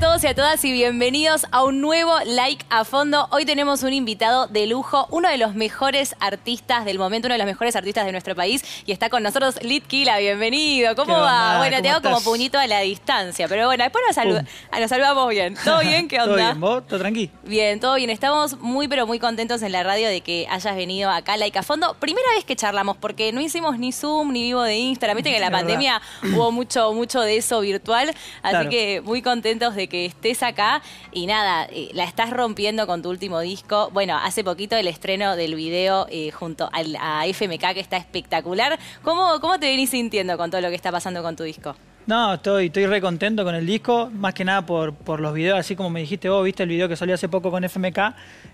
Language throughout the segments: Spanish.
todos y a todas y bienvenidos a un nuevo Like a Fondo. Hoy tenemos un invitado de lujo, uno de los mejores artistas del momento, uno de los mejores artistas de nuestro país y está con nosotros Lit Kila, bienvenido. ¿Cómo ¿Qué va? onda? Bueno, te ¿Cómo hago como puñito a la distancia, pero bueno, después nos, saluda- nos saludamos bien. ¿Todo bien? ¿Qué ¿Todo onda? bien? ¿Vos? ¿Todo tranqui? Bien, todo bien. Estamos muy, pero muy contentos en la radio de que hayas venido acá a Like a Fondo. Primera vez que charlamos, porque no hicimos ni Zoom ni vivo de Instagram. Viste que en la pandemia hubo mucho, mucho de eso virtual. Así Claro. que muy contentos de que estés acá. Y nada, eh, la estás rompiendo con tu último disco. Bueno, hace poquito el estreno del video eh, junto a FMK, que está espectacular. ¿Cómo, ¿Cómo te venís sintiendo con todo lo que está pasando con tu disco? No, estoy, estoy re contento con el disco, más que nada por, por los videos, así como me dijiste vos, viste el video que salió hace poco con FMK,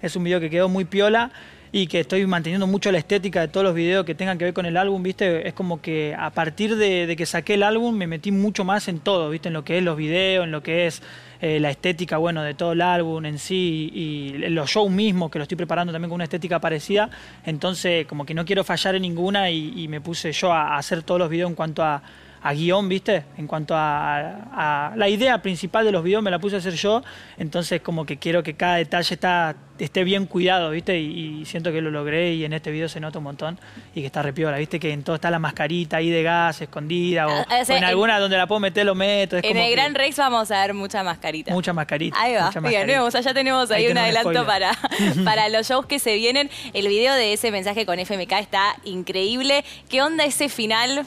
es un video que quedó muy piola y que estoy manteniendo mucho la estética de todos los videos que tengan que ver con el álbum, viste, es como que a partir de, que saqué el álbum me metí mucho más en todo, viste, en lo que es los videos, en lo que es eh, la estética, bueno, de todo el álbum en sí y los shows mismos, que lo estoy preparando también con una estética parecida, entonces como que no quiero fallar en ninguna y, y me puse yo a, a hacer todos los videos en cuanto a a guion, ¿viste? En cuanto a, a- la idea principal de los videos me la puse a hacer yo, entonces como que quiero que cada detalle está, esté bien cuidado, ¿viste? Y, y siento que lo logré y en este video se nota un montón y que está repiola, ¿viste? Que en todo está la mascarita ahí de gas escondida o, Ah, o sea, o en en- alguna donde la puedo meter lo meto. Es En como el que Gran Rex vamos a ver mucha mascarita. Mucha mascarita. Ahí va, bien, allá tenemos ahí, Ahí un tenemos adelanto para, para los shows que se vienen. El video de ese mensaje con FMK está increíble. ¿Qué onda ese final?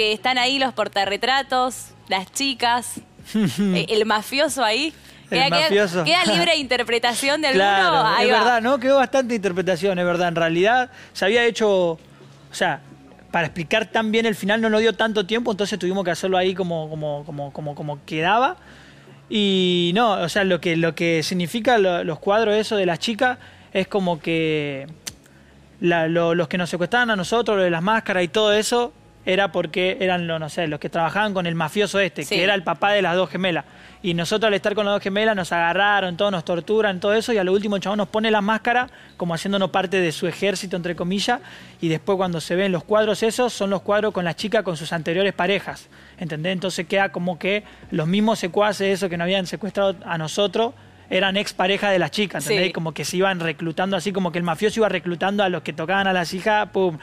Que están ahí los portarretratos, las chicas, eh, el mafioso ahí. Queda, queda- queda libre interpretación de alguno. Claro, Ahí es va. verdad, ¿no? Quedó bastante interpretación, es verdad. En realidad se había hecho, o sea, para explicar tan bien el final no nos dio tanto tiempo, entonces tuvimos que hacerlo ahí como, como, como, como, como quedaba. Y no, o sea, lo que, lo que significa lo- los cuadros eso de las chicas es como que la- lo- los que nos secuestraban a nosotros, lo de las máscaras y todo eso, era porque eran los, no sé, los que trabajaban con el mafioso este, Sí. que era el papá de las dos gemelas. Y nosotros al estar con las dos gemelas nos agarraron, todo, nos torturan, todo eso, y a lo último el chabón nos pone la máscara como haciéndonos parte de su ejército, entre comillas, y después cuando se ven los cuadros esos, son los cuadros con las chicas con sus anteriores parejas, ¿entendés? Entonces queda como que los mismos secuaces, esos que nos habían secuestrado a nosotros, eran ex pareja de las chicas, ¿entendés? Sí. Como que se iban reclutando así, como que el mafioso iba reclutando a los que tocaban a las hijas, pum,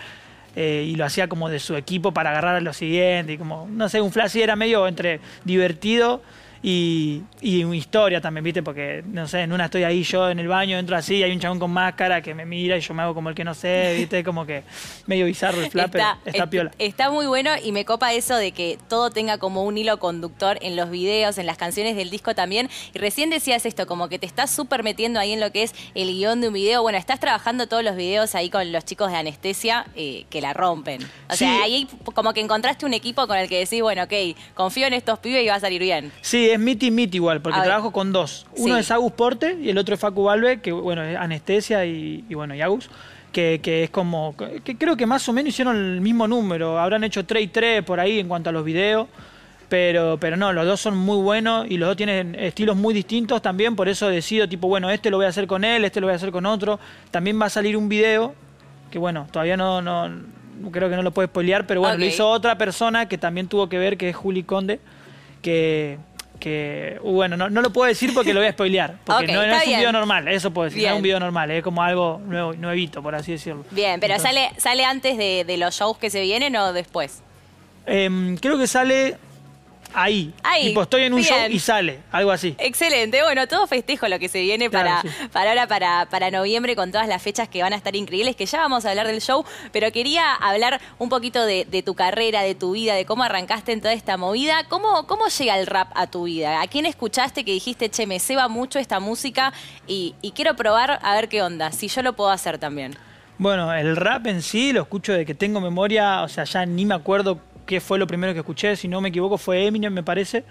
eh, y lo hacía como de su equipo para agarrar a los siguientes, y como, no sé, un flash era medio entre divertido y, y una historia también, ¿viste? Porque, no sé, en una estoy ahí yo en el baño, entro así, y hay un chabón con máscara que me mira y yo me hago como el que no sé, ¿viste? Como que medio bizarro el pero está est- piola. está muy bueno y me copa eso de que todo tenga como un hilo conductor en los videos, en las canciones del disco también. Y recién decías esto, como que te estás súper metiendo ahí en lo que es el guion de un video. Bueno, estás trabajando todos los videos ahí con los chicos de anestesia eh, que la rompen. O Sí. sea, ahí como que encontraste un equipo con el que decís, bueno, ok, confío en estos pibes y va a salir bien. Sí, es Miti Miti igual, porque A ver. trabajo con dos. Uno Sí. es Agus Porte y el otro es Facu Valve, que bueno, es anestesia y, y bueno, y Agus. Que, que es como, que creo que más o menos hicieron el mismo número, habrán hecho 3 y 3 por ahí en cuanto a los videos, pero, pero no, los dos son muy buenos y los dos tienen estilos muy distintos también, por eso decido tipo, bueno, este lo voy a hacer con él, este lo voy a hacer con otro. También va a salir un video, que bueno, todavía no, no creo que no lo puedo spoilear, pero bueno, lo Ok. hizo otra persona que también tuvo que ver, que es Juli Conde, que, que uh, bueno, no, no lo puedo decir porque lo voy a spoilear, porque no, no es un bien. video normal, eso puedo decir, no Bien. es un video normal, es como algo nuevo, nuevito, por así decirlo. Bien, pero Entonces, sale, ¿sale antes de, de los shows que se vienen o después? em, creo que sale ahí, Ahí, tipo estoy en un bien. show y sale, algo así. Excelente, bueno, todo festejo lo que se viene Claro, para, sí. para ahora, para, para noviembre, con todas las fechas que van a estar increíbles, que ya vamos a hablar del show, pero quería hablar un poquito de, de tu carrera, de tu vida, de cómo arrancaste en toda esta movida. ¿Cómo, ¿Cómo llega el rap a tu vida? ¿A quién escuchaste que dijiste, che, me ceba mucho esta música y, y quiero probar a ver qué onda, si yo lo puedo hacer también? Bueno, el rap en sí lo escucho de que tengo memoria, o sea, ya ni me acuerdo qué fue lo primero que escuché, si no me equivoco fue Eminem, me parece.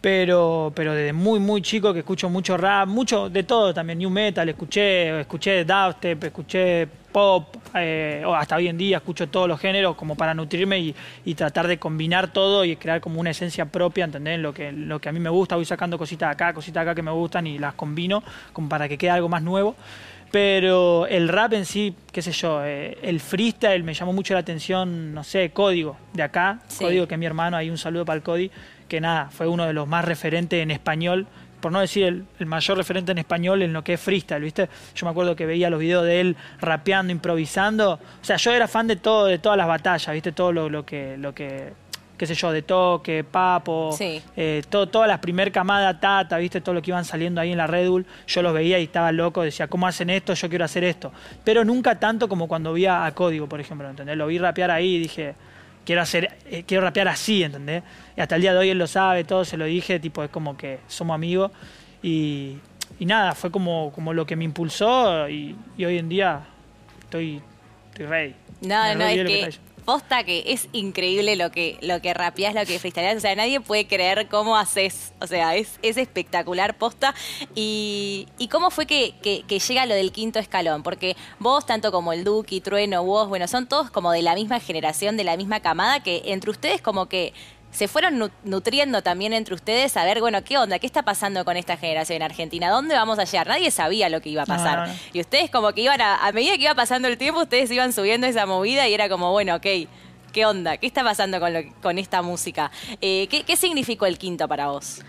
Pero, pero desde muy, muy chico que escucho mucho rap, mucho de todo también, new metal, escuché, escuché dubstep, escuché pop, eh, hasta hoy en día escucho todos los géneros como para nutrirme y, y tratar de combinar todo y crear como una esencia propia, ¿entendés? Lo que, lo que a mí me gusta, voy sacando cositas acá, cositas acá que me gustan y las combino como para que quede algo más nuevo. Pero el rap en sí, qué sé yo, eh, el freestyle me llamó mucho la atención, no sé, Código, de acá, Sí. Código que es mi hermano, ahí un saludo para el Cody, que nada, fue uno de los más referentes en español por no decir el, mayor referente en español en lo que es freestyle, ¿viste? Yo me acuerdo que veía los videos de él rapeando, improvisando. O sea, yo era fan de todo, de todas las batallas, ¿viste? Todo lo, que, lo que, qué sé yo, de toque, papo, eh, todo, todas las primer camada tata, ¿viste? Todo lo que iban saliendo ahí en la Red Bull, yo los veía y estaba loco, decía, ¿cómo hacen esto? Yo quiero hacer esto. Pero nunca tanto como cuando vi a Código, por ejemplo, ¿entendés? Lo vi rapear ahí y dije, quiero hacer, eh, quiero rapear así, ¿entendés? Y hasta el día de hoy él lo sabe, todo se lo dije, tipo, es como que somos amigos. Y, nada, fue como, como lo que me impulsó y, hoy en día estoy, estoy ready. No, no, es que, posta que es increíble lo que, lo que rapeás, lo que freestyleás. O sea, nadie puede creer cómo haces. O sea, es, es espectacular posta. Y, y cómo fue que, que, llega lo del quinto escalón. Porque vos, tanto como el Duki, Trueno, vos, bueno, son todos como de la misma generación, de la misma camada, que entre ustedes como que se fueron nutriendo también entre ustedes a ver, bueno, ¿qué onda? ¿Qué está pasando con esta generación en Argentina? ¿Dónde vamos a llegar? Nadie sabía lo que iba a pasar. Y ustedes como que iban a, a medida que iba pasando el tiempo, ustedes iban subiendo esa movida y era como, bueno, ok, ¿qué onda? ¿Qué está pasando con, con esta música? Eh, ¿qué, significó el quinto para vos?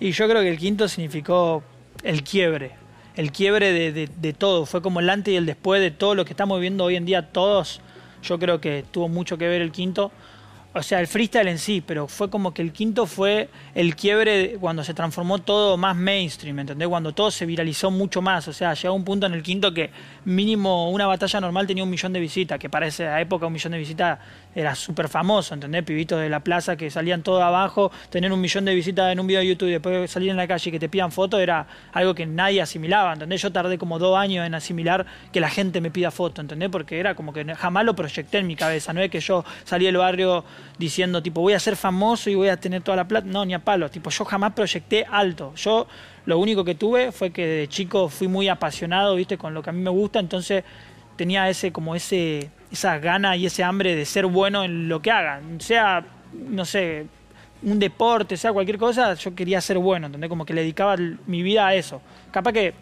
Y yo creo que el quinto significó el quiebre, el quiebre de, de todo. Fue como el antes y el después de todo lo que estamos viviendo hoy en día todos. Yo creo que tuvo mucho que ver el quinto o sea, el freestyle en sí, pero fue como que el quinto fue el quiebre cuando se transformó todo más mainstream, ¿entendés? Cuando todo se viralizó mucho más, o sea, llegó un punto en el quinto que mínimo una batalla normal tenía un millón de visitas, que para esa época un millón de visitas era súper famoso, ¿entendés? Pibitos de la plaza que salían todo abajo, tener un millón de visitas en un video de YouTube y después salir en la calle y que te pidan fotos era algo que nadie asimilaba, ¿entendés? Yo tardé como dos años en asimilar que la gente me pida foto, ¿entendés? Porque era como que jamás lo proyecté en mi cabeza, no es que yo salí del barrio diciendo tipo voy a ser famoso y voy a tener toda la plata, no, ni a palos, tipo yo jamás proyecté alto, yo lo único que tuve fue que de chico fui muy apasionado, ¿viste? Con lo que a mí me gusta, entonces tenía ese como ese esa gana y ese hambre de ser bueno en lo que haga, sea, no sé, un deporte, sea cualquier cosa, yo quería ser bueno, ¿entendés? Como que le dedicaba mi vida a eso. Capaz que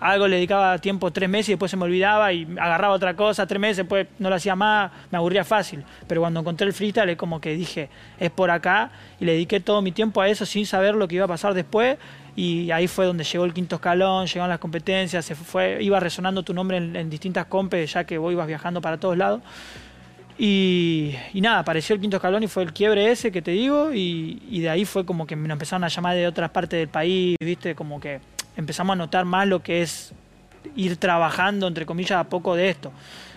algo le dedicaba tiempo tres meses y después se me olvidaba y agarraba otra cosa, tres meses, después no lo hacía más, me aburría fácil. Pero cuando encontré el freestyle es como que dije, es por acá y le dediqué todo mi tiempo a eso sin saber lo que iba a pasar después y ahí fue donde llegó el quinto escalón, llegaron las competencias, se fue, iba resonando tu nombre en, distintas compes ya que vos ibas viajando para todos lados. Y, nada, apareció el quinto escalón y fue el quiebre ese que te digo y, y de ahí fue como que me empezaron a llamar de otras partes del país, viste, como que empezamos a notar más lo que es ir trabajando, entre comillas, a poco de esto.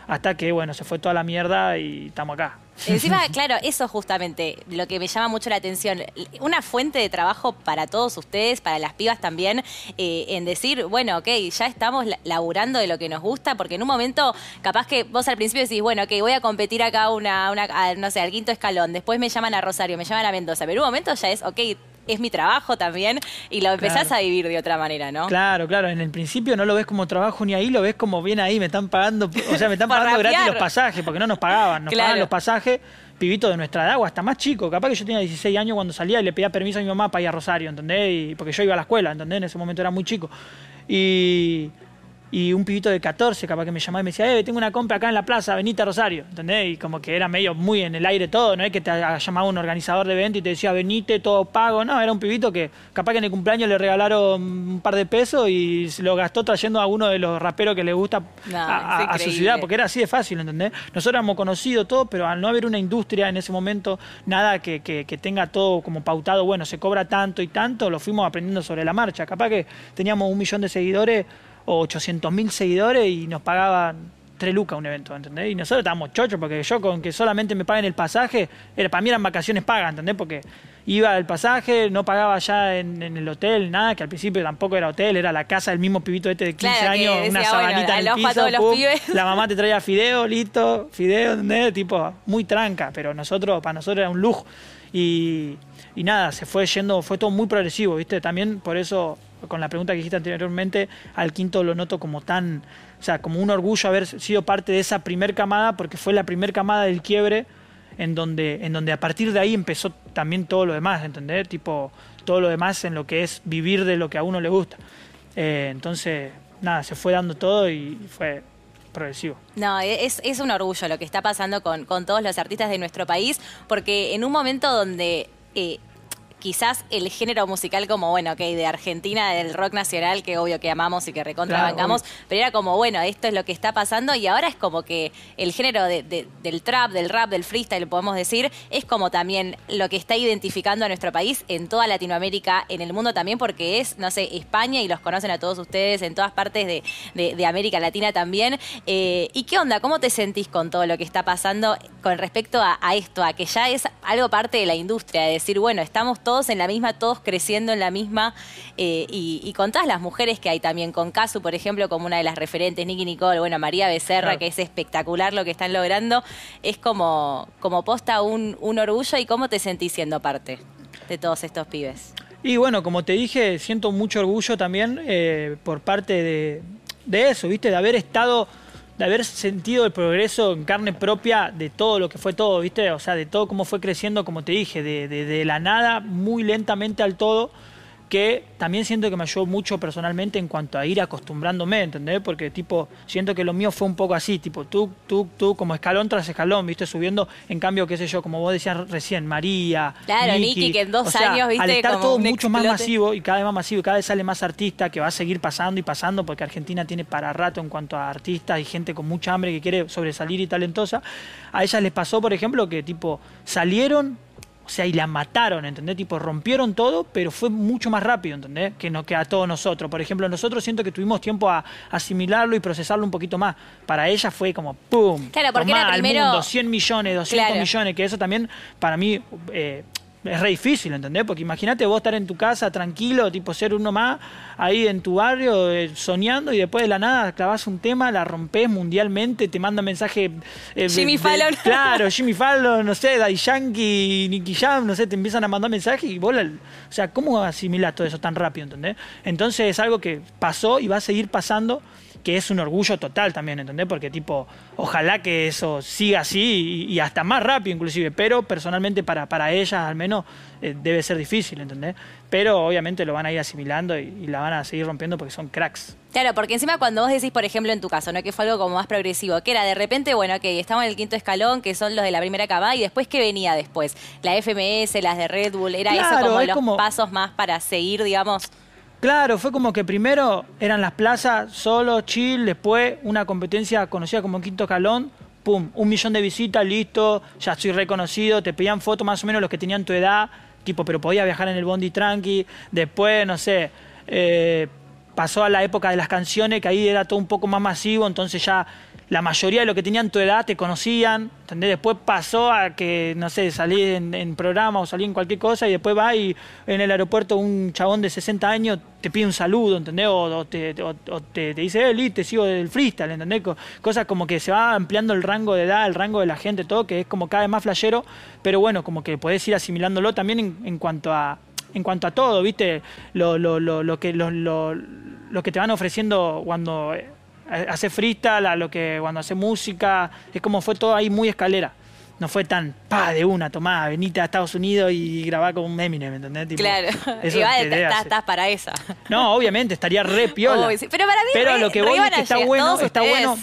Hasta que, bueno, se fue toda la mierda y estamos acá. Encima, claro, eso justamente lo que me llama mucho la atención. Una fuente de trabajo para todos ustedes, para las pibas también, eh, en decir, bueno, ok, ya estamos laburando de lo que nos gusta, porque en un momento, capaz que vos al principio decís, bueno, ok, voy a competir acá una, una no sé, al quinto escalón, después me llaman a Rosario, me llaman a Mendoza, pero en un momento ya es, ok, es mi trabajo también y lo empezás a vivir de otra manera, ¿no? Claro, claro. En el principio no lo ves como trabajo ni ahí, lo ves como bien ahí, me están pagando, o sea, me están pagando gratis los pasajes, porque no nos pagaban, nos pagaban los pasajes pibito de nuestra edad o hasta más chico. Capaz que yo tenía 16 años cuando salía y le pedía permiso a mi mamá para ir a Rosario, ¿entendés? Y, porque yo iba a la escuela, ¿entendés? En ese momento era muy chico. Y y un pibito de 14 capaz que me llamaba y me decía, eh, tengo una compra acá en la plaza, venite a Rosario, ¿entendés? Y como que era medio muy en el aire todo, no es que te llamaba un organizador de evento y te decía, venite, todo pago, no, era un pibito que capaz que en el cumpleaños le regalaron un par de pesos y lo gastó trayendo a uno de los raperos que le gusta a, su ciudad, porque era así de fácil, ¿entendés? Nosotros éramos conocidos todo, pero al no haber una industria en ese momento, nada que, que, que tenga todo como pautado, bueno, se cobra tanto y tanto, lo fuimos aprendiendo sobre la marcha. Capaz que teníamos un millón de seguidores o 800 mil seguidores y nos pagaban 3 lucas un evento, ¿entendés? Y nosotros estábamos chochos porque yo con que solamente me paguen el pasaje, era, para mí eran vacaciones pagas, ¿entendés? Porque iba el pasaje, no pagaba ya en, el hotel, nada, que al principio tampoco era hotel, era la casa del mismo pibito este de 15 años, una sabanita en el piso, la mamá te traía fideo, listo, fideo, ¿entendés? Tipo, muy tranca, pero nosotros, para nosotros era un lujo. Y, y nada, se fue yendo, fue todo muy progresivo, ¿viste? También por eso con la pregunta que dijiste anteriormente, al quinto lo noto como tan, o sea, como un orgullo haber sido parte de esa primer camada, porque fue la primer camada del quiebre, en donde, en donde a partir de ahí empezó también todo lo demás, ¿entendés? Tipo, todo lo demás en lo que es vivir de lo que a uno le gusta. Eh, entonces, nada, se fue dando todo y fue progresivo. No, es, es un orgullo lo que está pasando con, con todos los artistas de nuestro país, porque en un momento donde... Eh, quizás el género musical como, bueno, ok, de Argentina, del rock nacional, que obvio que amamos y que recontrabangamos, pero era como, bueno, esto es lo que está pasando y ahora es como que el género del trap, del rap, del freestyle, podemos decir, es como también lo que está identificando a nuestro país en toda Latinoamérica, en el mundo también, porque es, no sé, España y los conocen a todos ustedes en todas partes de, América Latina también. Eh, ¿Y qué onda? ¿Cómo te sentís con todo lo que está pasando con respecto a, esto, a que ya es algo parte de la industria, de decir, bueno, estamos todos en la misma, todos creciendo en la misma, eh, y, con todas las mujeres que hay también, con Casu, por ejemplo, como una de las referentes, Nicky Nicole, bueno, María Becerra, que es espectacular lo que están logrando, es como, como posta un, orgullo y cómo te sentís siendo parte de todos estos pibes. Y bueno, como te dije, siento mucho orgullo también eh, por parte de, de eso, ¿viste? De haber estado de haber sentido el progreso en carne propia de todo lo que fue todo, ¿viste? O sea, de todo cómo fue creciendo, como te dije, de, de la nada, muy lentamente al todo que también siento que me ayudó mucho personalmente en cuanto a ir acostumbrándome, ¿entendés? Porque tipo, siento que lo mío fue un poco así, tipo, tú, tú, tú, como escalón tras escalón, viste, subiendo, en cambio, qué sé yo, como vos decías recién, María, Claro, Nicky, que en dos años, viste, al estar todo mucho más masivo y cada vez más masivo y cada vez sale más artista, que va a seguir pasando y pasando, porque Argentina tiene para rato en cuanto a artistas y gente con mucha hambre que quiere sobresalir y talentosa, a ellas les pasó, por ejemplo, que tipo, salieron o sea, y la mataron, ¿entendés? Tipo, rompieron todo, pero fue mucho más rápido, ¿entendés? Que, no, que a todos nosotros. Por ejemplo, nosotros siento que tuvimos tiempo a asimilarlo y procesarlo un poquito más. Para ella fue como ¡pum! Claro, porque era primero... Mundo, 100 millones, 200 millones, que eso también para mí... Eh, es re difícil, ¿entendés? Porque imagínate vos estar en tu casa tranquilo, tipo ser uno más, ahí en tu barrio, eh, soñando, y después de la nada clavas un tema, la rompes mundialmente, te manda mensaje. Eh, Jimmy Fallon. Claro, Jimmy Fallon, no sé, Daddy Yankee, Nicky Jam, no sé, te empiezan a mandar mensajes y vos, o sea, ¿cómo asimilas todo eso tan rápido, ¿entendés? Entonces es algo que pasó y va a seguir pasando que es un orgullo total también, ¿entendés? Porque tipo, ojalá que eso siga así y, hasta más rápido inclusive, pero personalmente para, para ellas al menos eh, debe ser difícil, ¿entendés? Pero obviamente lo van a ir asimilando y, la van a seguir rompiendo porque son cracks. Claro, porque encima cuando vos decís, por ejemplo, en tu caso, ¿no? Que fue algo como más progresivo, que era de repente, bueno, ok, estamos en el quinto escalón, que son los de la primera cama, y después, ¿qué venía después? La FMS, las de Red Bull, ¿era eso como los pasos más para seguir, digamos? Claro, fue como que primero eran las plazas, solo, chill, después una competencia conocida como Quinto Calón, pum, un millón de visitas, listo, ya estoy reconocido, te pedían fotos más o menos los que tenían tu edad, tipo, pero podía viajar en el bondi tranqui, después, no sé, eh, pasó a la época de las canciones, que ahí era todo un poco más masivo, entonces ya la mayoría de los que tenían tu edad te conocían, ¿entendés? Después pasó a que, no sé, salí en, programa o salí en cualquier cosa y después va y en el aeropuerto un chabón de 60 años te pide un saludo, ¿entendés? O, te, te, dice, eh, te sigo del freestyle, ¿entendés? Cosas como que se va ampliando el rango de edad, el rango de la gente, todo, que es como cada vez más flashero, pero bueno, como que podés ir asimilándolo también en, cuanto a en cuanto a todo, ¿viste? Lo, lo, lo, lo que, lo, lo, que te van ofreciendo cuando hace freestyle, a lo que cuando hace música, es como fue todo ahí muy escalera. No fue tan, pa, de una, tomá, venite a Estados Unidos y grabá con un Eminem, ¿me entendés? claro, igual estás, para esa. No, obviamente, estaría re piola. Pero para mí, pero lo que voy es que está bueno, está bueno,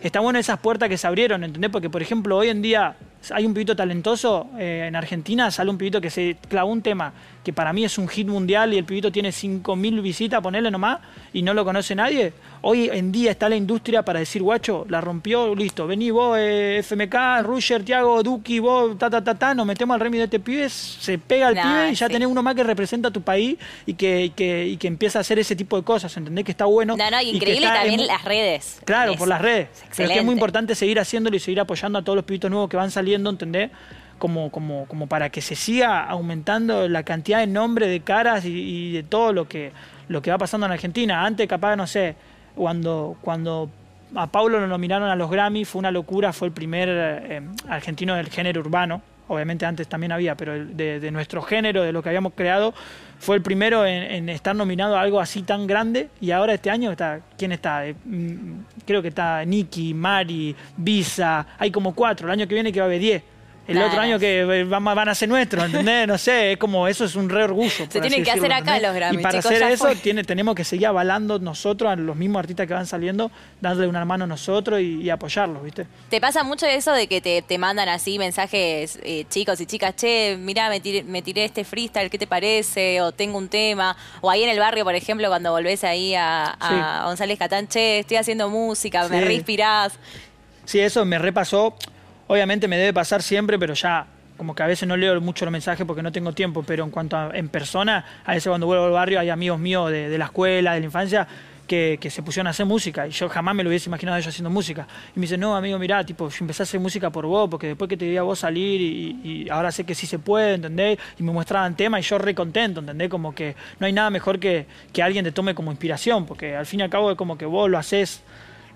está bueno esas puertas que se abrieron, ¿entendés? Porque, por ejemplo, hoy en día hay un pibito talentoso eh, en Argentina, sale un pibito que se clavó un tema que para mí es un hit mundial y el pibito tiene 5.000 visitas, ponele nomás, y no lo conoce nadie. Hoy en día está la industria para decir, guacho, la rompió, listo, vení vos, eh, FMK, Rusher, Tiago, Duki, vos, ta, ta, ta, ta, nos metemos al remi de este pibe, se pega el pibe y ya tenés uno más que representa a tu país y que, que, que, empieza a hacer ese tipo de cosas, ¿entendés? Que está bueno. No, no, increíble también las redes. Claro, por las redes. Pero es que es muy importante seguir haciéndolo y seguir apoyando a todos los pibitos nuevos que van saliendo, ¿entendés? Como, como, como para que se siga aumentando la cantidad de nombres, de caras y, de todo lo que, lo que va pasando en Argentina. Antes, capaz, no sé, cuando, cuando a Paulo lo nominaron a los Grammy, fue una locura, fue el primer eh, argentino del género urbano. Obviamente antes también había, pero de, nuestro género, de lo que habíamos creado, fue el primero en, estar nominado a algo así tan grande. Y ahora este año está, ¿quién está? Eh, mm, creo que está Nicky, Mari, Visa, hay como cuatro. El año que viene que va a haber diez. El Claro. otro año que eh, van, a ser nuestros, ¿entendés? No sé, es como, eso es un re orgullo. Se tienen que hacer acá ¿entendés? los Grammy, Y para chicos, hacer eso tiene, tenemos que seguir avalando nosotros a los mismos artistas que van saliendo, dándole una mano a nosotros y, y apoyarlos, ¿viste? ¿Te pasa mucho eso de que te, te mandan así mensajes eh, chicos y chicas, che, mirá, me tiré, me tiré este freestyle, ¿qué te parece? O tengo un tema. O ahí en el barrio, por ejemplo, cuando volvés ahí a, a Sí. González Catán, che, estoy haciendo música, me Sí. reinspirás. Sí, eso me repasó. Obviamente me debe pasar siempre, pero ya como que a veces no leo mucho los mensajes porque no tengo tiempo, pero en cuanto a en persona, a veces cuando vuelvo al barrio hay amigos míos de, la escuela, de la infancia, que, que se pusieron a hacer música y yo jamás me lo hubiese imaginado ellos haciendo música. Y me dicen, no, amigo, mirá, tipo, yo empecé a hacer música por vos, porque después que te vi a vos salir y, y ahora sé que sí se puede, ¿entendés? Y me mostraban temas y yo re contento, ¿entendés? Como que no hay nada mejor que, que alguien te tome como inspiración, porque al fin y al cabo es como que vos lo haces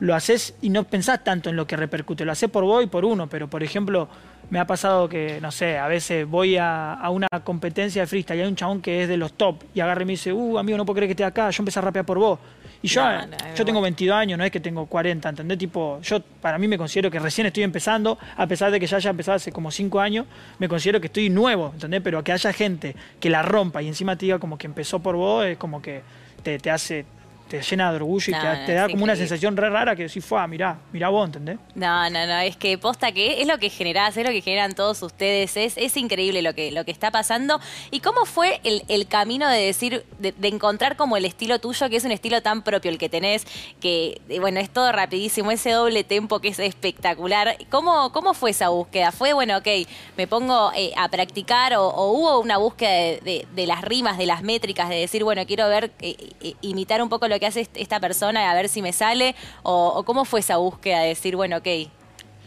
lo haces y no pensás tanto en lo que repercute, lo haces por vos y por uno, pero por ejemplo, me ha pasado que, no sé, a veces voy a, a una competencia de freestyle y hay un chabón que es de los top y agarra y me dice, uh, amigo, no puedo creer que esté acá, yo empecé a rapear por vos. Y yo, No, no, yo tengo 22 años, no es que tengo 40, ¿entendés? Tipo, yo para mí me considero que recién estoy empezando, a pesar de que ya haya empezado hace como 5 años, me considero que estoy nuevo, ¿entendés? Pero que haya gente que la rompa y encima te diga como que empezó por vos, es como que te, te hace, te llena de orgullo y No, te, no, te da como una sensación re rara que decís, fue, mirá, mirá vos, ¿entendés? No, no, no, es que posta que es lo que generás, es lo que generan todos ustedes, es, es increíble lo que, lo que está pasando. ¿Y cómo fue el, el camino de decir, de, de encontrar como el estilo tuyo, que es un estilo tan propio el que tenés, que eh, bueno, es todo rapidísimo, ese doble tempo que es espectacular? ¿Cómo, cómo fue esa búsqueda? ¿Fue, bueno, ok, me pongo eh, a practicar o, o hubo una búsqueda de, de- de las rimas, de las métricas, de decir, bueno, quiero ver, eh, eh, imitar un poco lo que hace est- esta persona a ver si me sale? ¿O, o cómo fue esa búsqueda de decir, bueno, ok,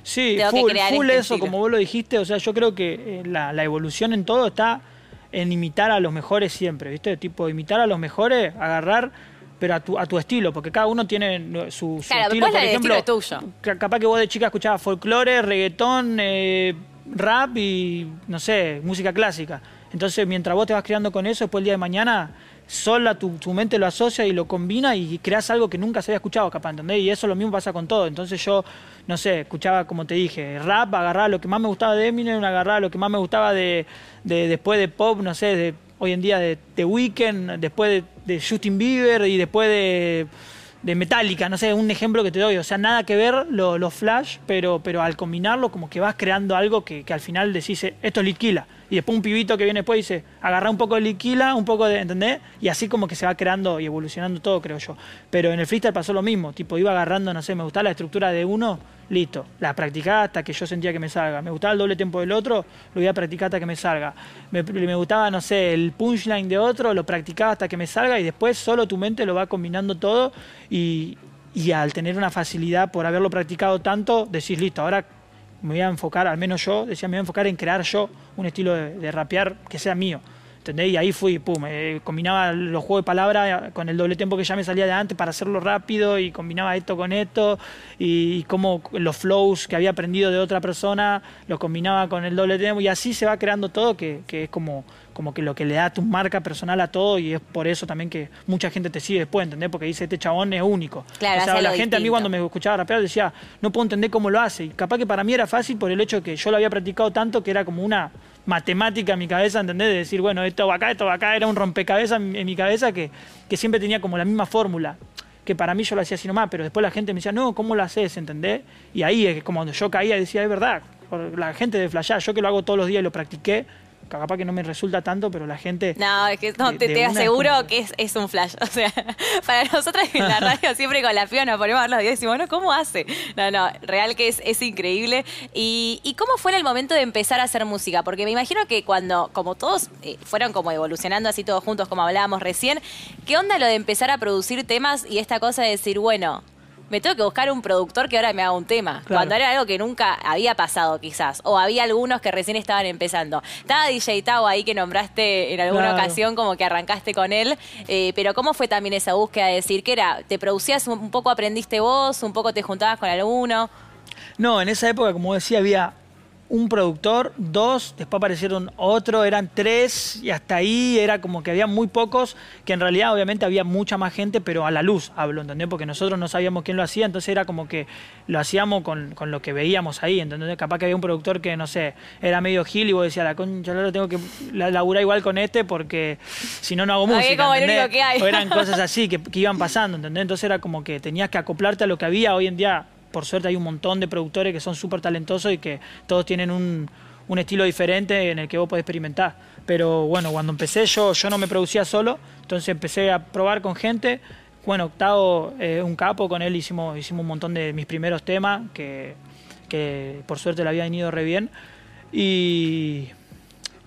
Sí, Tengo que full, crear full este eso, estilo. como vos lo dijiste, o sea, yo creo que eh, la, la evolución en todo está en imitar a los mejores siempre, ¿viste? Tipo, imitar a los mejores, agarrar, pero a tu, a tu estilo, porque cada uno tiene su, su Claro, estilo. Por el ejemplo, estilo tuyo. ca- capaz que vos de chica escuchabas folclore, reggaetón, eh, rap y, no sé, música clásica. Entonces, mientras vos te vas creando con eso, después el día de mañana, sola tu, tu mente lo asocia y lo combina y creas algo que nunca se había escuchado, capaz, ¿entendés? Y eso lo mismo pasa con todo. Entonces yo, no sé, escuchaba, como te dije, rap, agarraba lo que más me gustaba de Eminem, agarraba lo que más me gustaba de, de- después de pop, no sé, de hoy en día de, de Weeknd, después de, de Justin Bieber y después de de Metallica, no sé, un ejemplo que te doy, o sea, nada que ver los lo flash, pero, pero al combinarlo como que vas creando algo que, que al final decís, eh, esto es Litquila, y después un pibito que viene después dice, agarra un poco de Litquila, un poco de, ¿entendés? Y así como que se va creando y evolucionando todo, creo yo. Pero en el freestyle pasó lo mismo, tipo, iba agarrando, no sé, me gustaba la estructura de uno, listo, la practicaba hasta que yo sentía que me salga. Me gustaba el doble tiempo del otro, lo iba a practicar hasta que me salga. Me, me gustaba, no sé, el punchline de otro, lo practicaba hasta que me salga y después solo tu mente lo va combinando todo y, y al tener una facilidad por haberlo practicado tanto, decís, listo, ahora me voy a enfocar, al menos yo, decía, me voy a enfocar en crear yo un estilo de, de rapear que sea mío. ¿Entendés? Y ahí fui, pum, eh, combinaba los juegos de palabras con el doble tiempo que ya me salía de antes para hacerlo rápido y combinaba esto con esto y, como los flows que había aprendido de otra persona los combinaba con el doble tiempo y así se va creando todo que, que es como, como que lo que le da tu marca personal a todo y es por eso también que mucha gente te sigue después, ¿entendés? Porque dice, este chabón es único. Claro, o sea, la gente a mí cuando me escuchaba rapear decía, no puedo entender cómo lo hace. Y capaz que para mí era fácil por el hecho de que yo lo había practicado tanto que era como una matemática en mi cabeza, ¿entendés? De decir, bueno, esto va acá, esto va acá, era un rompecabezas en, mi cabeza que, que siempre tenía como la misma fórmula. Que para mí yo lo hacía así nomás, pero después la gente me decía, no, ¿cómo lo haces? ¿Entendés? Y ahí es como cuando yo caía y decía, es verdad, la gente de Flashar, yo que lo hago todos los días y lo practiqué, capaz que no me resulta tanto, pero la gente... No, es que no, de- te, de te aseguro que es, es un flash. O sea, para nosotros en la radio siempre con la piba nos ponemos a ver los videos y decimos, no, ¿cómo hace? No, no, real que es, es increíble. Y, ¿Y cómo fue en el momento de empezar a hacer música? Porque me imagino que cuando, como todos eh, fueron como evolucionando así todos juntos, como hablábamos recién, ¿qué onda lo de empezar a producir temas y esta cosa de decir, bueno, me tengo que buscar un productor que ahora me haga un tema. Claro. Cuando era algo que nunca había pasado, quizás. O había algunos que recién estaban empezando. Estaba DJ Tao ahí que nombraste en alguna Claro. ocasión, como que arrancaste con él. eh, pero ¿cómo fue también esa búsqueda de decir que era? ¿Te producías un un poco, aprendiste vos, un poco te juntabas con alguno? No, en esa época, como decía, había un productor, dos, después aparecieron otro, eran tres, y hasta ahí era como que había muy pocos, que en realidad obviamente había mucha más gente, pero a la luz hablo, ¿entendés? Porque nosotros no sabíamos quién lo hacía, entonces era como que lo hacíamos con, lo que veíamos ahí, ¿entendés? Capaz que había un productor que, no sé, era medio gil y vos decías, la concha, lo tengo que laburar igual con este porque si no, no hago música. Como el que hay. O eran cosas así que, que iban pasando, ¿entendés? Entonces era como que tenías que acoplarte a lo que había hoy en día por suerte hay un montón de productores que son súper talentosos y que todos tienen un, estilo diferente en el que vos podés experimentar. Pero bueno, cuando empecé yo, yo no me producía solo, entonces empecé a probar con gente. Bueno, Octavo es un capo, con él hicimos, hicimos un montón de mis primeros temas, que, que por suerte le habían ido re bien. Y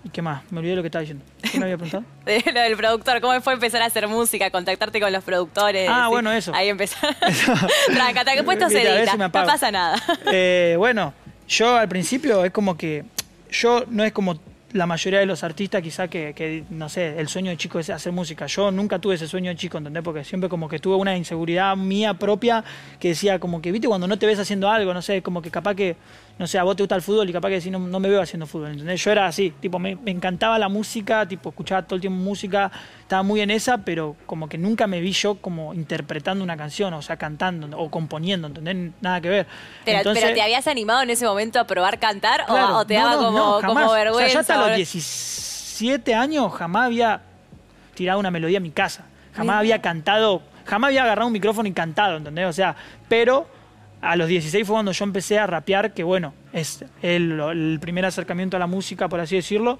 ¿Y qué más? Me olvidé lo que estaba diciendo. ¿Qué me había preguntado? lo del productor. ¿Cómo fue empezar a hacer música? Contactarte con los productores. Ah, bueno, eso. Ahí empezar. Tranca, ¿qué puesto se edita? no pasa nada. Eh, bueno, yo al principio es como que... Yo no es como la mayoría de los artistas quizá que, no sé, el sueño de chico es hacer música. Yo nunca tuve ese sueño de chico, ¿entendés? Porque siempre como que tuve una inseguridad mía propia que decía como que, viste, cuando no te ves haciendo algo, no sé, como que capaz que, no sé, a vos te gusta el fútbol y capaz que decís, no, no me veo haciendo fútbol, ¿entendés? Yo era así, tipo, me, encantaba la música, tipo, escuchaba todo el tiempo música, estaba muy en esa, pero como que nunca me vi yo como interpretando una canción, o sea, cantando o componiendo, ¿entendés? Nada que ver. Pero, ¿te habías animado en ese momento a probar cantar o, te daba como, como, vergüenza? a los 17 años jamás había tirado una melodía en mi casa. Jamás había cantado, jamás había agarrado un micrófono y cantado, ¿entendés? O sea, pero a los 16 fue cuando yo empecé a rapear, que bueno, es el, primer acercamiento a la música, por así decirlo.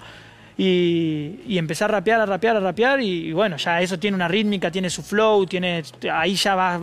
Y, empecé a rapear, a rapear, a rapear, y, bueno, ya eso tiene una rítmica, tiene su flow, tiene ahí ya vas,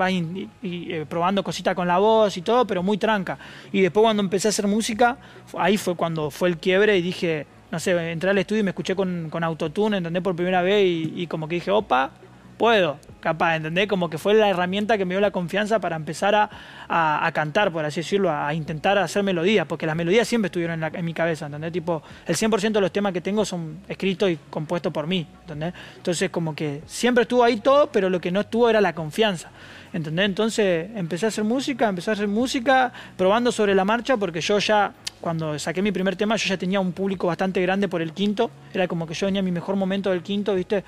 eh, probando cositas con la voz y todo, pero muy tranca. Y después cuando empecé a hacer música, ahí fue cuando fue el quiebre y dije, no sé, entré al estudio y me escuché con, con autotune, ¿entendés? Por primera vez y, como que dije, opa, puedo, capaz, ¿entendés? Como que fue la herramienta que me dio la confianza para empezar a, cantar, por así decirlo, a, intentar hacer melodías, porque las melodías siempre estuvieron en, mi cabeza, ¿entendés? Tipo, el 100% de los temas que tengo son escritos y compuestos por mí, ¿entendés? Entonces, como que siempre estuvo ahí todo, pero lo que no estuvo era la confianza. ¿Entendés? Entonces empecé a hacer música, empecé a hacer música, probando sobre la marcha, porque yo ya cuando saqué mi primer tema, yo ya tenía un público bastante grande por el quinto. Era como que yo venía en mi mejor momento del quinto, ¿viste?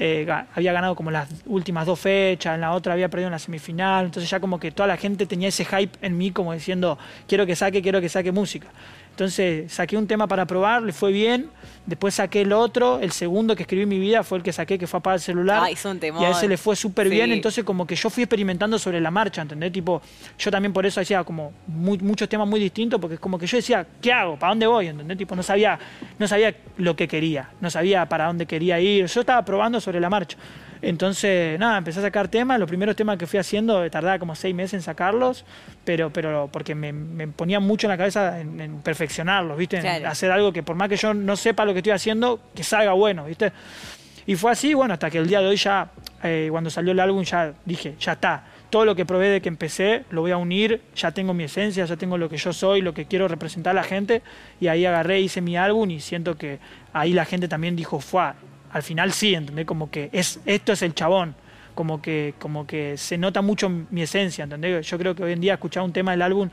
Eh, había ganado como las últimas dos fechas, en la otra había perdido en la semifinal. Entonces ya como que toda la gente tenía ese hype en mí, como diciendo, quiero que saque, quiero que saque música. Entonces saqué un tema para probar, le fue bien. Después saqué el otro, el segundo que escribí en mi vida fue el que saqué, que fue apagar el celular. Ay, un y a ese le fue súper bien. Entonces, como que yo fui experimentando sobre la marcha, ¿entendés? Tipo, yo también por eso hacía como muchos temas muy distintos, porque es como que yo decía, ¿qué hago? ¿Para dónde voy? ¿Entendés? Tipo, no sabía, no sabía lo que quería, no sabía para dónde quería ir. Yo estaba probando sobre la marcha. Entonces, nada, empecé a sacar temas. Los primeros temas que fui haciendo tardaba como seis meses en sacarlos, pero, pero porque me, ponía mucho en la cabeza en, perfeccionarlos, ¿viste? En hacer algo que por más que yo no sepa lo que estoy haciendo, que salga bueno, ¿viste? Y fue así, bueno, hasta que el día de hoy ya, eh, cuando salió el álbum, ya dije, ya está. Todo lo que probé de que empecé lo voy a unir, ya tengo mi esencia, ya tengo lo que yo soy, lo que quiero representar a la gente. Y ahí agarré, hice mi álbum y siento que ahí la gente también dijo, fue, al final sí, ¿entendés? Como que es, esto es el chabón, como que, como que se nota mucho mi esencia, ¿entendés? Yo creo que hoy en día escuchar un tema del álbum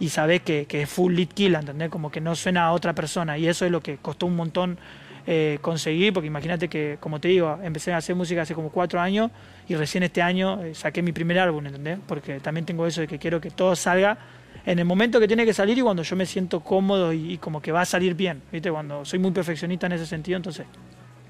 y sabés que, que es full lead kill, ¿entendés? Como que no suena a otra persona y eso es lo que costó un montón eh, conseguir, porque imagínate que, como te digo, empecé a hacer música hace como cuatro años y recién este año eh, saqué mi primer álbum, ¿entendés? Porque también tengo eso de que quiero que todo salga en el momento que tiene que salir y cuando yo me siento cómodo y, y como que va a salir bien, ¿viste? Cuando soy muy perfeccionista en ese sentido, entonces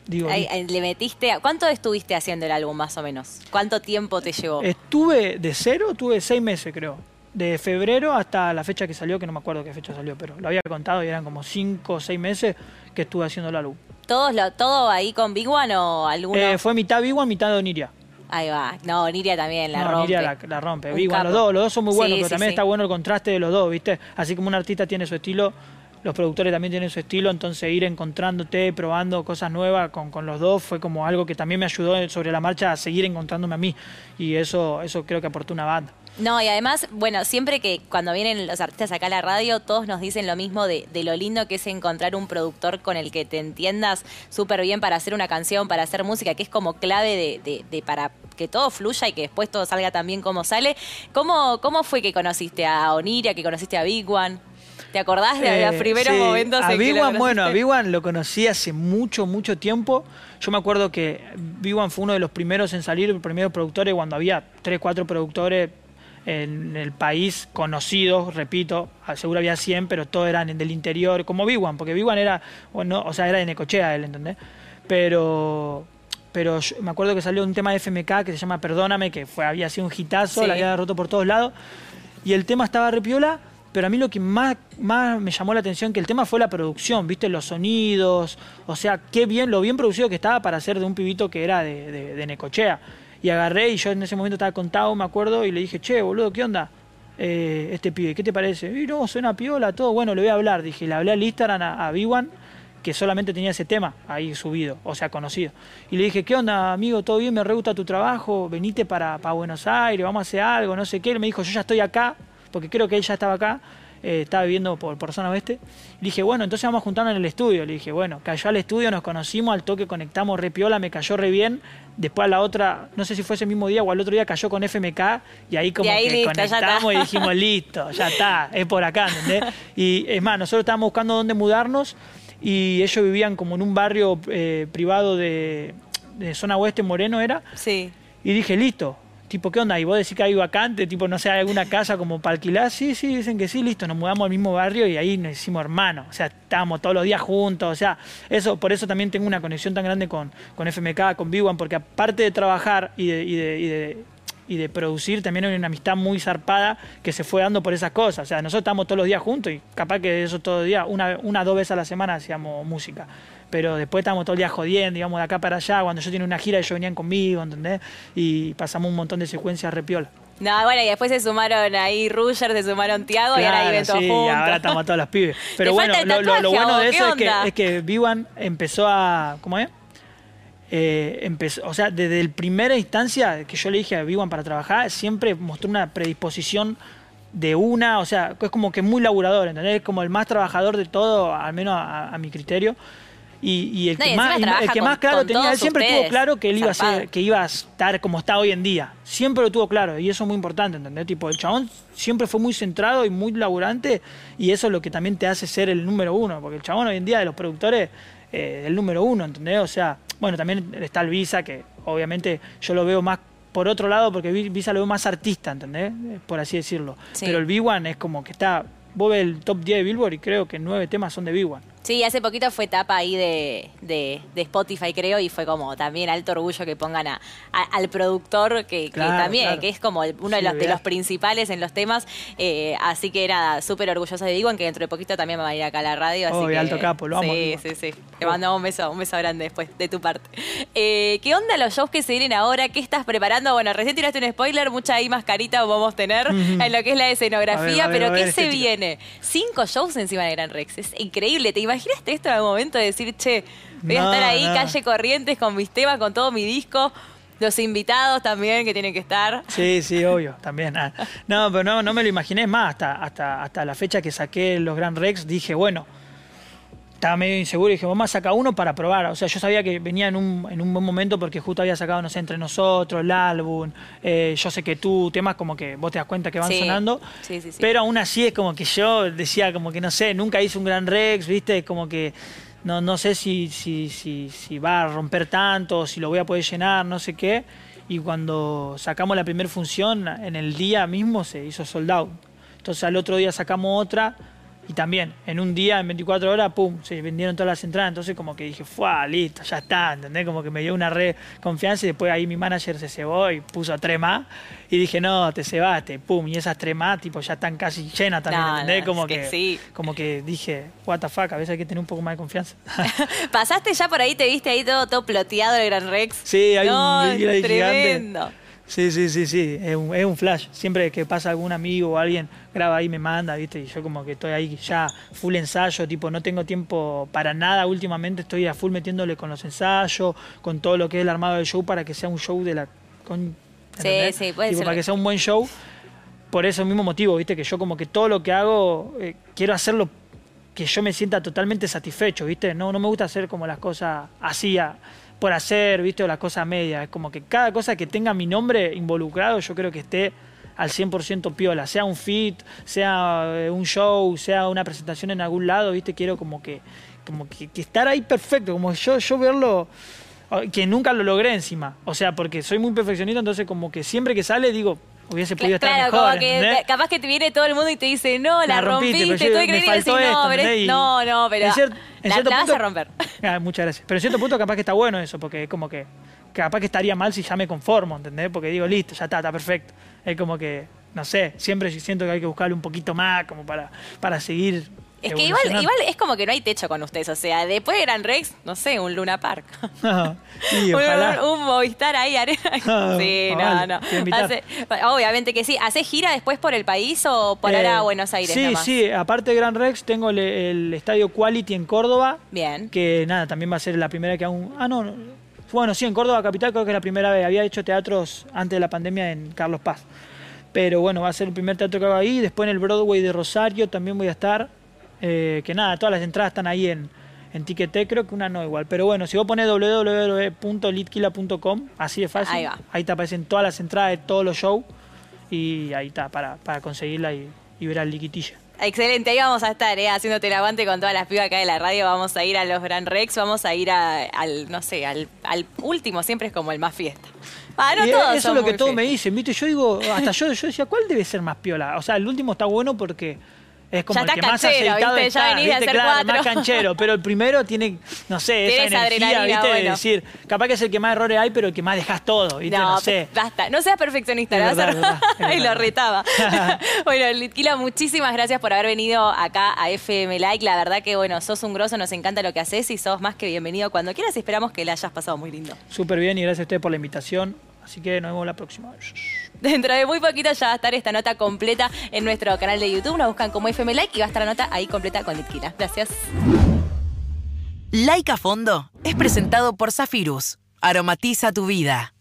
le metiste, ¿cuánto estuviste haciendo el álbum más o menos? ¿Cuánto tiempo te llevó? Estuve de cero, tuve seis meses creo. De febrero hasta la fecha que salió, que no me acuerdo qué fecha salió, pero lo había contado y eran como cinco o seis meses que estuve haciendo el álbum. ¿Todos ¿Todo ahí con Big One o alguno? Eh, fue mitad Big One, mitad de Oniria. Ahí va. No, Oniria también la rompe. Oniria la, rompe. Big One, los dos, los dos son muy buenos, pero también está bueno el contraste de los dos, ¿viste? Así como un artista tiene su estilo, los productores también tienen su estilo, entonces ir encontrándote, probando cosas nuevas con, con, los dos fue como algo que también me ayudó sobre la marcha a seguir encontrándome a mí y eso, eso creo que aportó una banda. No, y además, bueno, siempre que cuando vienen los artistas acá a la radio, todos nos dicen lo mismo de, de lo lindo que es encontrar un productor con el que te entiendas súper bien para hacer una canción, para hacer música, que es como clave de, de, para que todo fluya y que después todo salga tan bien como sale. ¿Cómo, ¿Cómo fue que conociste a Oniria, que conociste a Big One? ¿Te acordás de los Eh, primeros sí. momentos A One, bueno, a One lo conocí hace mucho, mucho tiempo. Yo me acuerdo que Big One fue uno de los primeros en salir, los primeros productores, cuando había tres, cuatro productores en el país conocidos, repito, seguro había 100, pero todos eran del interior, como Big One, porque Big One era, bueno, o sea, era de Necochea él, ¿entendés? Pero, pero yo me acuerdo que salió un tema de FMK que se llama Perdóname, que fue, había sido un hitazo, Sí. la había roto por todos lados, y el tema estaba repiola, pero a mí lo que más, más me llamó la atención que el tema fue la producción, viste, los sonidos, o sea, qué bien, lo bien producido que estaba para ser de un pibito que era de, de- de Necochea. Y agarré y yo en ese momento estaba contado, me acuerdo, y le dije, che, boludo, ¿qué onda? Eh, este pibe, ¿qué te parece? Y no, suena piola, todo, bueno, le voy a hablar. Dije, le hablé al Instagram a, a B1, que solamente tenía ese tema ahí subido, o sea, conocido. Y le dije, ¿qué onda, amigo? ¿Todo bien? Me re gusta tu trabajo, venite para, para Buenos Aires, vamos a hacer algo, no sé qué. Él me dijo, yo ya estoy acá, porque creo que él ya estaba acá, eh, estaba viviendo por, por zona oeste. Le dije, bueno, entonces vamos a juntarnos en el estudio. Le dije, bueno, cayó al estudio, nos conocimos, al toque conectamos re piola, me cayó re bien. Después a la otra, no sé si fue ese mismo día o al otro día cayó con FMK y ahí como Y ahí que listo, conectamos y dijimos, listo, ya está, es por acá, ¿entendés? Y es más, nosotros estábamos buscando dónde mudarnos y ellos vivían como en un barrio eh, privado de, de zona oeste, Moreno era, Sí. y dije, listo. Tipo, ¿qué onda? Y vos decís que hay vacante, tipo, no sé, hay alguna casa como para alquilar. Sí, sí, dicen que sí, listo. Nos mudamos al mismo barrio y ahí nos hicimos hermanos. O sea, estábamos todos los días juntos. O sea, eso, por eso también tengo una conexión tan grande con, con FMK, con Big One, porque aparte de trabajar y de, y de- y de- y de producir, también hay una amistad muy zarpada que se fue dando por esas cosas. O sea, nosotros estábamos todos los días juntos y capaz que eso todos los una, una dos veces a la semana hacíamos música. Pero después estábamos todo el día jodiendo, íbamos de acá para allá. Cuando yo tenía una gira, ellos venían conmigo, ¿entendés? Y pasamos un montón de secuencias repiola. No, bueno, y después se sumaron ahí Ruger, se sumaron Tiago y ahora viven todos sí, y juntos. ahora estamos todos los pibes. Pero bueno, lo, bueno ¿o de eso es que, es que Vivan empezó a. ¿Cómo es? Eh, empezó, o sea, desde la primera instancia que yo le dije a Vivan para trabajar, siempre mostró una predisposición de una, o sea, es como que muy laburador, ¿entendés? Es como el más trabajador de todo, al menos a, a mi criterio. Y, y el No, que y más, el que con- más claro tenía, él siempre tuvo claro que él iba a ser, que iba a estar como está hoy en día. Siempre lo tuvo claro y eso es muy importante, ¿entendés? Tipo, el chabón siempre fue muy centrado y muy laburante y eso es lo que también te hace ser el número uno, porque el chabón hoy en día de los productores eh, es el número uno, ¿entendés? O sea, bueno, también está el Visa, que obviamente yo lo veo más por otro lado porque Vi- Visa lo veo más artista, ¿entendés? Eh, Por así decirlo. Sí. Pero el B1 es como que está, vos ves el top 10 de Billboard y creo que nueve temas son de B1. Sí, hace poquito fue etapa ahí de, de- de Spotify, creo, y fue como también alto orgullo que pongan a, a- al productor, que, también, claro. que es como uno de Sí, los, de los principales en los temas. eh, así que nada, súper orgullosa de Diwan, que dentro de poquito también me va a ir acá a la radio. Así que, alto capo, lo amo, Sí, sí, sí. Te mandamos un beso, un beso grande después de tu parte. Eh, ¿Qué onda los shows que se vienen ahora? ¿Qué estás preparando? Bueno, recién tiraste un spoiler, mucha ahí mascarita vamos a tener en lo que es la A escenografía, ver, a ver, pero ver, ¿qué se estética. viene? Cinco shows encima de Gran Rex. Es increíble. ¿Te imaginaste esto en algún momento de decir, che, voy a No, estar ahí, no. calle Corrientes, con mis temas, con todo mi disco? Los invitados también que tienen que estar. Sí, sí, obvio, también. Ah, No, pero no, no me lo imaginé es más. Hasta, hasta, hasta la fecha que saqué los Grand Rex, dije, bueno, estaba medio inseguro y dije, vamos a sacar uno para probar. O sea, yo sabía que venía en un, en un buen momento porque justo había sacado, no sé, entre nosotros, el álbum, eh, yo sé que tú, temas como que vos te das cuenta que van Sí. sonando. Sí, sí, sí. Pero aún así es como que yo decía, como que no sé, nunca hice un Gran Rex, ¿viste? Como que no, no sé si, si, si, si va a romper tanto, si lo voy a poder llenar, no sé qué. Y cuando sacamos la primera función, en el día mismo se hizo sold out. Entonces al otro día sacamos otra y también en un día, en 24 horas, pum, se vendieron todas las entradas. Entonces como que dije, fue, listo, ya está, ¿entendés? Como que me dio una re confianza y después ahí mi manager se cebó y puso tres más. Y dije, no, te cebaste, pum, y esas tres más, tipo, ya están casi llenas también, No, ¿entendés? no, como es que que, sí. como que dije, what the fuck, a veces hay que tener un poco más de confianza. ¿Pasaste ya por ahí? ¿Te viste ahí todo, todo ploteado el Gran Rex? Sí, hay no, un gigante. tremendo. Sí, sí, sí, sí, es un, es un flash. Siempre que pasa algún amigo o alguien, graba ahí, me manda, ¿viste? Y yo como que estoy ahí ya full ensayo, tipo, no tengo tiempo para nada últimamente, estoy a full metiéndole con los ensayos, con todo lo que es el armado del show para que sea un show de la... Con, Sí, sí, puede Tipo, ser. Para que sea un buen show. Por ese mismo motivo, ¿viste? Que yo como que todo lo que hago, eh, quiero hacerlo que yo me sienta totalmente satisfecho, ¿viste? No, no me gusta hacer como las cosas así a- por hacer, ¿viste? O las cosas medias. Es como que cada cosa que tenga mi nombre involucrado, yo creo que esté al 100% piola, sea un fit, sea eh, un show, sea una presentación en algún lado, ¿viste? Quiero como que, como que, estar ahí perfecto, como yo, yo verlo, que nunca lo logré encima. O sea, porque soy muy perfeccionista, entonces como que siempre que sale digo, hubiese podido estar mejor. Como que capaz que te viene todo el mundo y te dice, no, la, rompiste, rompiste todo increíble. Y no, pero no, no, pero la, vas a romper. Ah, muchas gracias. Pero en cierto punto capaz que está bueno eso, porque es como que capaz que estaría mal si ya me conformo, ¿entendés? Porque digo, listo, ya está, está perfecto. Es como que, no sé, siempre siento que hay que buscarle un poquito más como para, para seguir es que igual, igual es como que no hay techo con ustedes. O sea, después de Gran Rex, no sé, un Luna Park. sí, ojalá. Un, Movistar ahí, arena. sí, no, no. obviamente que sí. ¿Haces gira después por el país o por ahora a eh, Buenos Aires? Sí, sí. Aparte de Gran Rex, tengo el, estadio Quality en Córdoba. Bien. Que nada, también va a ser la primera que hago. Ah, no. Bueno, sí, en Córdoba Capital creo que es la primera vez. Había hecho teatros antes de la pandemia en Carlos Paz. Pero bueno, va a ser el primer teatro que hago ahí. Después en el Broadway de Rosario también voy a estar eh, que nada, todas las entradas están ahí en, en Ticketek, creo que una no igual. Pero bueno, si vos pones www.litquila.com, así de fácil, ahí, ahí, te aparecen todas las entradas de todos los shows y ahí está, para, para conseguirla y, ver al liquitilla. Excelente, ahí vamos a estar, ¿eh? haciéndote el aguante con todas las pibas acá de la radio. Vamos a ir a los Gran Rex, vamos a ir al, no sé, al, último, siempre es como el más fiesta. Ah, no eso es lo que todos me dicen, ¿viste? Yo digo, hasta yo, yo decía, ¿cuál debe ser más piola? O sea, el último está bueno porque es como el que más aceitado ¿viste? está, ya ¿viste? claro, más canchero, pero el primero tiene, no sé, esa energía, ¿viste? De decir, capaz que es el que más errores hay, pero el que más dejas todo, ¿viste? No, sé. Basta, no seas perfeccionista, lo y lo retaba. bueno, Litquila, muchísimas gracias por haber venido acá a FM Like. La verdad que, bueno, sos un grosso, nos encanta lo que haces y sos más que bienvenido cuando quieras. Esperamos que le hayas pasado muy lindo. Súper bien y gracias a ustedes por la invitación. Así que nos vemos la próxima. Dentro de muy poquito ya va a estar esta nota completa en nuestro canal de YouTube. Nos buscan como FM Like y va a estar la nota ahí completa con Litquila. Gracias. Like a Fondo es presentado por Zafirus. Aromatiza tu vida.